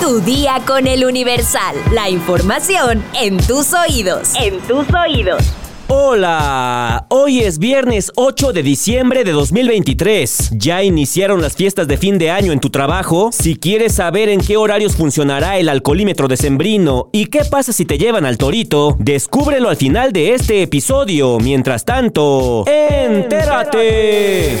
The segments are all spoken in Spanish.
Tu día con el Universal. La información en tus oídos. En tus oídos. Hola, hoy es viernes 8 de diciembre de 2023. ¿Ya iniciaron las fiestas de fin de año en tu trabajo? Si quieres saber en qué horarios funcionará el alcoholímetro decembrino y qué pasa si te llevan al torito, descúbrelo al final de este episodio. Mientras tanto, ¡entérate!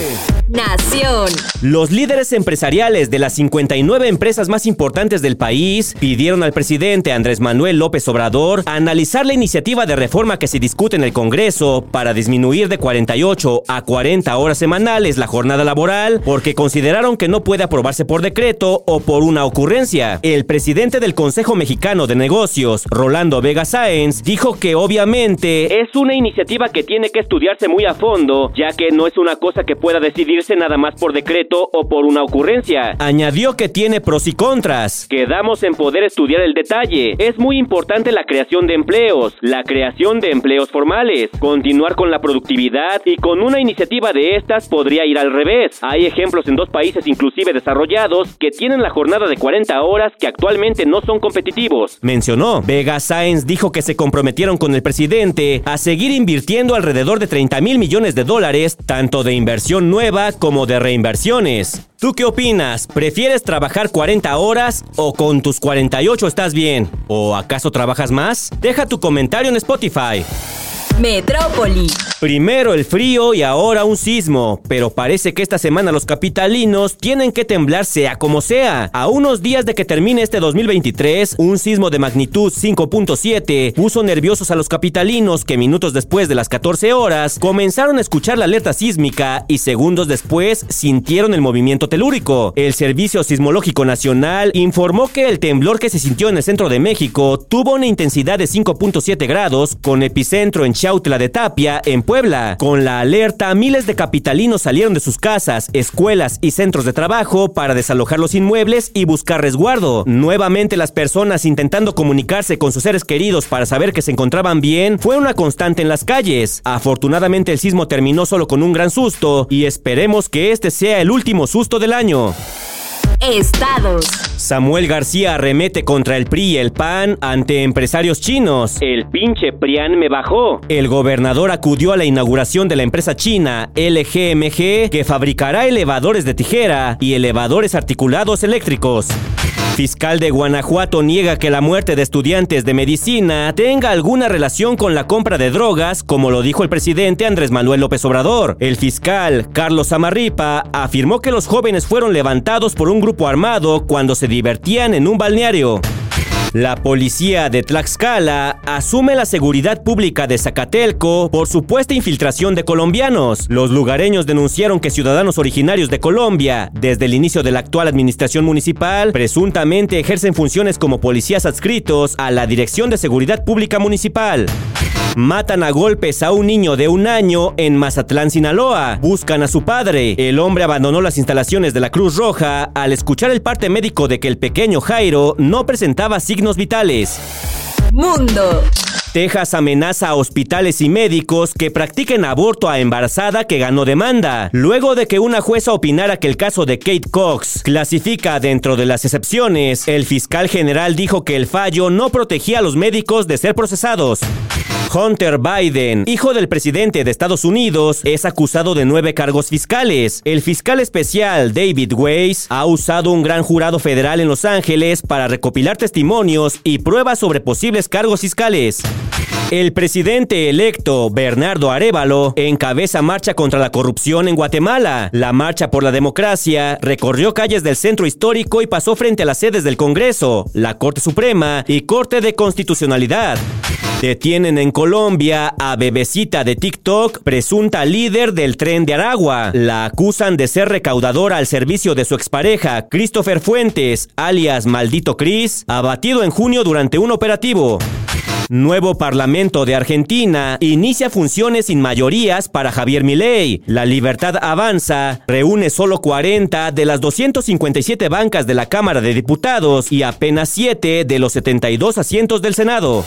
Nación. Los líderes empresariales de las 59 empresas más importantes del país pidieron al presidente Andrés Manuel López Obrador analizar la iniciativa de reforma que se discute en el Congreso para disminuir de 48 a 40 horas semanales la jornada laboral porque consideraron que no puede aprobarse por decreto o por una ocurrencia. El presidente del Consejo Mexicano de Negocios, Rolando Vega Sáenz, dijo que obviamente es una iniciativa que tiene que estudiarse muy a fondo, ya que no es una cosa que pueda decidir nada más por decreto o por una ocurrencia. Añadió que tiene pros y contras. Quedamos en poder estudiar el detalle. Es muy importante la creación de empleos, la creación de empleos formales, continuar con la productividad y con una iniciativa de estas podría ir al revés. Hay ejemplos en dos países inclusive desarrollados que tienen la jornada de 40 horas que actualmente no son competitivos. Mencionó. Vega Sáenz dijo que se comprometieron con el presidente a seguir invirtiendo alrededor de 30 mil millones de dólares, tanto de inversión nueva como de reinversiones. ¿Tú qué opinas? ¿Prefieres trabajar 40 horas o con tus 48 estás bien? ¿O acaso trabajas más? Deja tu comentario en Spotify. Metrópoli. Primero el frío y ahora un sismo, pero parece que esta semana los capitalinos tienen que temblar sea como sea. A unos días de que termine este 2023, un sismo de magnitud 5.7 puso nerviosos a los capitalinos que minutos después de las 14 horas comenzaron a escuchar la alerta sísmica y segundos después sintieron el movimiento telúrico. El Servicio Sismológico Nacional informó que el temblor que se sintió en el centro de México tuvo una intensidad de 5.7 grados con epicentro en Chautla de Tapia, en Puebla. Con la alerta, miles de capitalinos salieron de sus casas, escuelas y centros de trabajo para desalojar los inmuebles y buscar resguardo. Nuevamente las personas intentando comunicarse con sus seres queridos para saber que se encontraban bien fue una constante en las calles. Afortunadamente el sismo terminó solo con un gran susto y esperemos que este sea el último susto del año. Estados. Samuel García arremete contra el PRI y el PAN ante empresarios chinos. El pinche PRIAN me bajó. El gobernador acudió a la inauguración de la empresa china LGMG que fabricará elevadores de tijera y elevadores articulados eléctricos. Fiscal de Guanajuato niega que la muerte de estudiantes de medicina tenga alguna relación con la compra de drogas, como lo dijo el presidente Andrés Manuel López Obrador. El fiscal, Carlos Amarripa, afirmó que los jóvenes fueron levantados por un grupo armado cuando se divertían en un balneario. La policía de Tlaxcala asume la seguridad pública de Zacatelco por supuesta infiltración de colombianos. Los lugareños denunciaron que ciudadanos originarios de Colombia, desde el inicio de la actual administración municipal, presuntamente ejercen funciones como policías adscritos a la Dirección de Seguridad Pública Municipal. Matan a golpes a un niño de un año en Mazatlán, Sinaloa. Buscan a su padre. El hombre abandonó las instalaciones de la Cruz Roja al escuchar el parte médico de que el pequeño Jairo no presentaba signos vitales. Mundo. Texas amenaza a hospitales y médicos que practiquen aborto a embarazada que ganó demanda, luego de que una jueza opinara que el caso de Kate Cox clasifica dentro de las excepciones. El fiscal general dijo que el fallo no protegía a los médicos de ser procesados. Hunter Biden, hijo del presidente de Estados Unidos, es acusado de nueve cargos fiscales. El fiscal especial David Weiss ha usado un gran jurado federal en Los Ángeles para recopilar testimonios y pruebas sobre posibles cargos fiscales. El presidente electo, Bernardo Arevalo, encabeza marcha contra la corrupción en Guatemala. La marcha por la democracia recorrió calles del centro histórico y pasó frente a las sedes del Congreso, la Corte Suprema y Corte de Constitucionalidad. Detienen en Colombia a Bebecita de TikTok, presunta líder del tren de Aragua. La acusan de ser recaudadora al servicio de su expareja, Christopher Fuentes, alias Maldito Chris, abatido en junio durante un operativo. Nuevo Parlamento de Argentina inicia funciones sin mayorías para Javier Milei. La Libertad Avanza reúne solo 40 de las 257 bancas de la Cámara de Diputados y apenas 7 de los 72 asientos del Senado.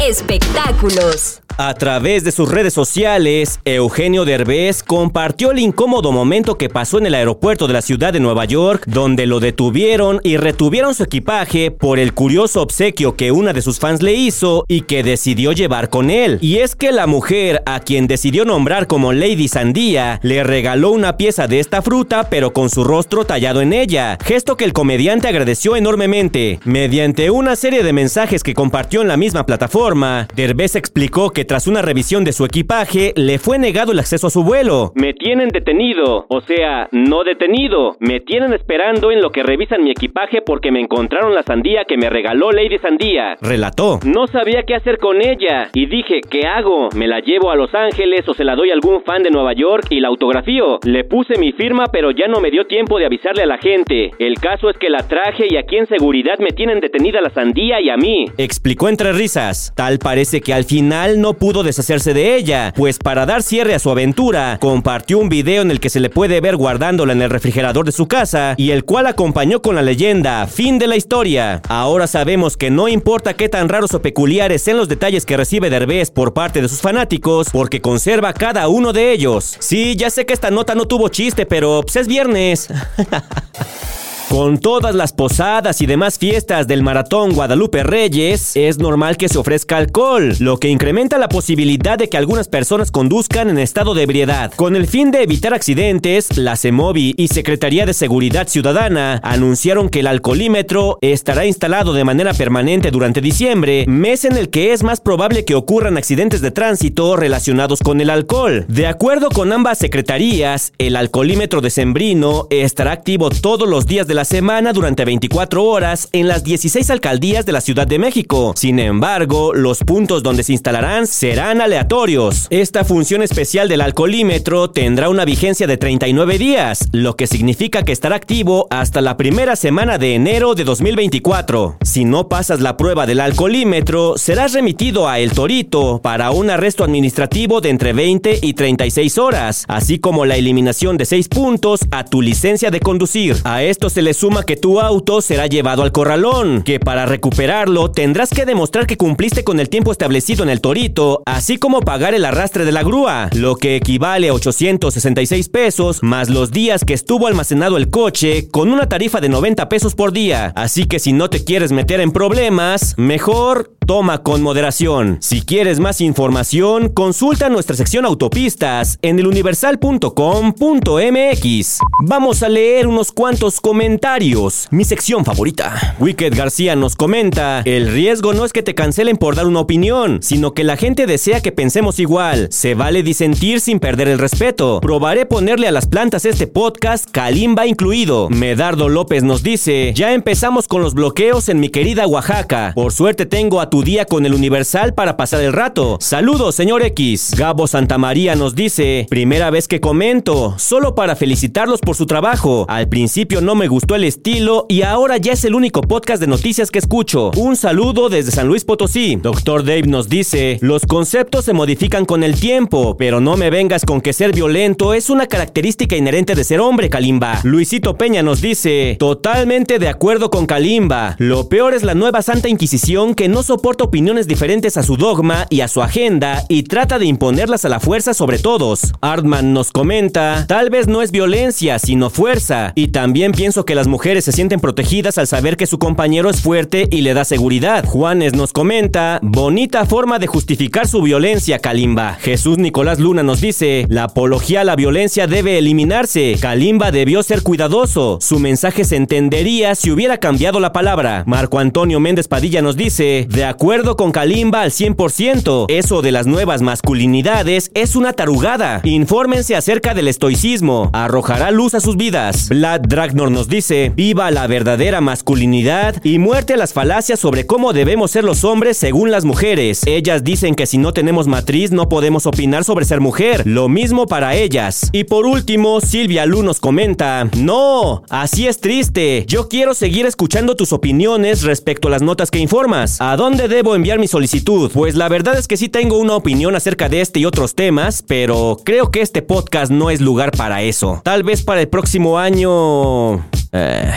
Espectáculos. A través de sus redes sociales, Eugenio Derbez compartió el incómodo momento que pasó en el aeropuerto de la ciudad de Nueva York, donde lo detuvieron y retuvieron su equipaje por el curioso obsequio que una de sus fans le hizo y que decidió llevar con él. Y es que la mujer, a quien decidió nombrar como Lady Sandía, le regaló una pieza de esta fruta pero con su rostro tallado en ella, gesto que el comediante agradeció enormemente. Mediante una serie de mensajes que compartió en la misma plataforma, Derbez explicó que tras una revisión de su equipaje le fue negado el acceso a su vuelo. Me tienen detenido, o sea, no detenido. Me tienen esperando en lo que revisan mi equipaje porque me encontraron la sandía que me regaló Lady Sandía. Relató. No sabía qué hacer con ella y dije, ¿qué hago? ¿Me la llevo a Los Ángeles o se la doy a algún fan de Nueva York y la autografío? Le puse mi firma pero ya no me dio tiempo de avisarle a la gente. El caso es que la traje y aquí en seguridad me tienen detenida la sandía y a mí. Explicó entre risas. Tal parece que al final no pudo deshacerse de ella, pues para dar cierre a su aventura, compartió un video en el que se le puede ver guardándola en el refrigerador de su casa y el cual acompañó con la leyenda, fin de la historia. Ahora sabemos que no importa qué tan raros o peculiares sean los detalles que recibe Derbez por parte de sus fanáticos, porque conserva cada uno de ellos. Sí, ya sé que esta nota no tuvo chiste, pero pues es viernes. Con todas las posadas y demás fiestas del Maratón Guadalupe Reyes, es normal que se ofrezca alcohol, lo que incrementa la posibilidad de que algunas personas conduzcan en estado de ebriedad. Con el fin de evitar accidentes, la CEMOVI y Secretaría de Seguridad Ciudadana anunciaron que el alcoholímetro estará instalado de manera permanente durante diciembre, mes en el que es más probable que ocurran accidentes de tránsito relacionados con el alcohol. De acuerdo con ambas secretarías, el alcoholímetro decembrino estará activo todos los días de la semana durante 24 horas en las 16 alcaldías de la Ciudad de México. Sin embargo, los puntos donde se instalarán serán aleatorios. Esta función especial del alcoholímetro tendrá una vigencia de 39 días, lo que significa que estará activo hasta la primera semana de enero de 2024. Si no pasas la prueba del alcoholímetro, serás remitido a El Torito para un arresto administrativo de entre 20 y 36 horas, así como la eliminación de 6 puntos a tu licencia de conducir. A esto se le suma que tu auto será llevado al corralón, que para recuperarlo tendrás que demostrar que cumpliste con el tiempo establecido en el torito, así como pagar el arrastre de la grúa, lo que equivale a 866 pesos más los días que estuvo almacenado el coche con una tarifa de 90 pesos por día. Así que si no te quieres meter en problemas, mejor toma con moderación. Si quieres más información, consulta nuestra sección autopistas en eluniversal.com.mx. Vamos a leer unos cuantos comentarios. Mi sección favorita. Wicked García nos comenta, el riesgo no es que te cancelen por dar una opinión, sino que la gente desea que pensemos igual. Se vale disentir sin perder el respeto. Probaré ponerle a las plantas este podcast, Kalimba incluido. Medardo López nos dice, ya empezamos con los bloqueos en mi querida Oaxaca. Por suerte tengo a tu día con el Universal para pasar el rato. Saludos, señor X. Gabo Santamaría nos dice, primera vez que comento, solo para felicitarlos por su trabajo. Al principio no me gustó el estilo y ahora ya es el único podcast de noticias que escucho. Un saludo desde San Luis Potosí. Doctor Dave nos dice, los conceptos se modifican con el tiempo, pero no me vengas con que ser violento es una característica inherente de ser hombre, Kalimba. Luisito Peña nos dice, totalmente de acuerdo con Kalimba. Lo peor es la nueva Santa Inquisición que no soporta opiniones diferentes a su dogma y a su agenda y trata de imponerlas a la fuerza sobre todos. Artman nos comenta, tal vez no es violencia, sino fuerza. Y también pienso que las mujeres se sienten protegidas al saber que su compañero es fuerte y le da seguridad. Juanes nos comenta, bonita forma de justificar su violencia, Kalimba. Jesús Nicolás Luna nos dice, la apología a la violencia debe eliminarse. Kalimba debió ser cuidadoso. Su mensaje se entendería si hubiera cambiado la palabra. Marco Antonio Méndez Padilla nos dice, de acuerdo con Kalimba al 100%, eso de las nuevas masculinidades es una tarugada. Infórmense acerca del estoicismo. Arrojará luz a sus vidas. Vlad Dragnor nos dice, viva la verdadera masculinidad y muerte a las falacias sobre cómo debemos ser los hombres según las mujeres. Ellas dicen que si no tenemos matriz no podemos opinar sobre ser mujer. Lo mismo para ellas. Y por último, Silvia Lu nos comenta, no, así es triste. Yo quiero seguir escuchando tus opiniones respecto a las notas que informas. ¿A dónde debo enviar mi solicitud? Pues la verdad es que sí tengo una opinión acerca de este y otros temas, pero creo que este podcast no es lugar para eso. Tal vez para el próximo año... Eh,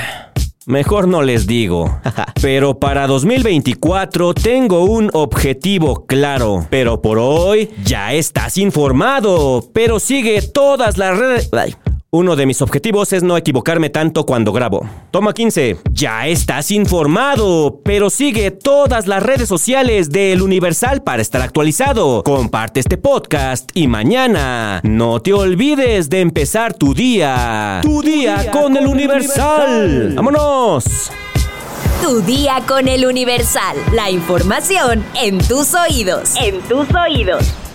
Mejor no les digo. Pero para 2024 tengo un objetivo claro. Pero por hoy ya estás informado. Pero sigue todas las redes... Uno de mis objetivos es no equivocarme tanto cuando grabo. Toma 15. Ya estás informado, pero sigue todas las redes sociales del Universal para estar actualizado. Comparte este podcast y mañana no te olvides de empezar tu día. Tu día, con, el Universal. ¡Vámonos! Tu día con el Universal. La información en tus oídos. En tus oídos.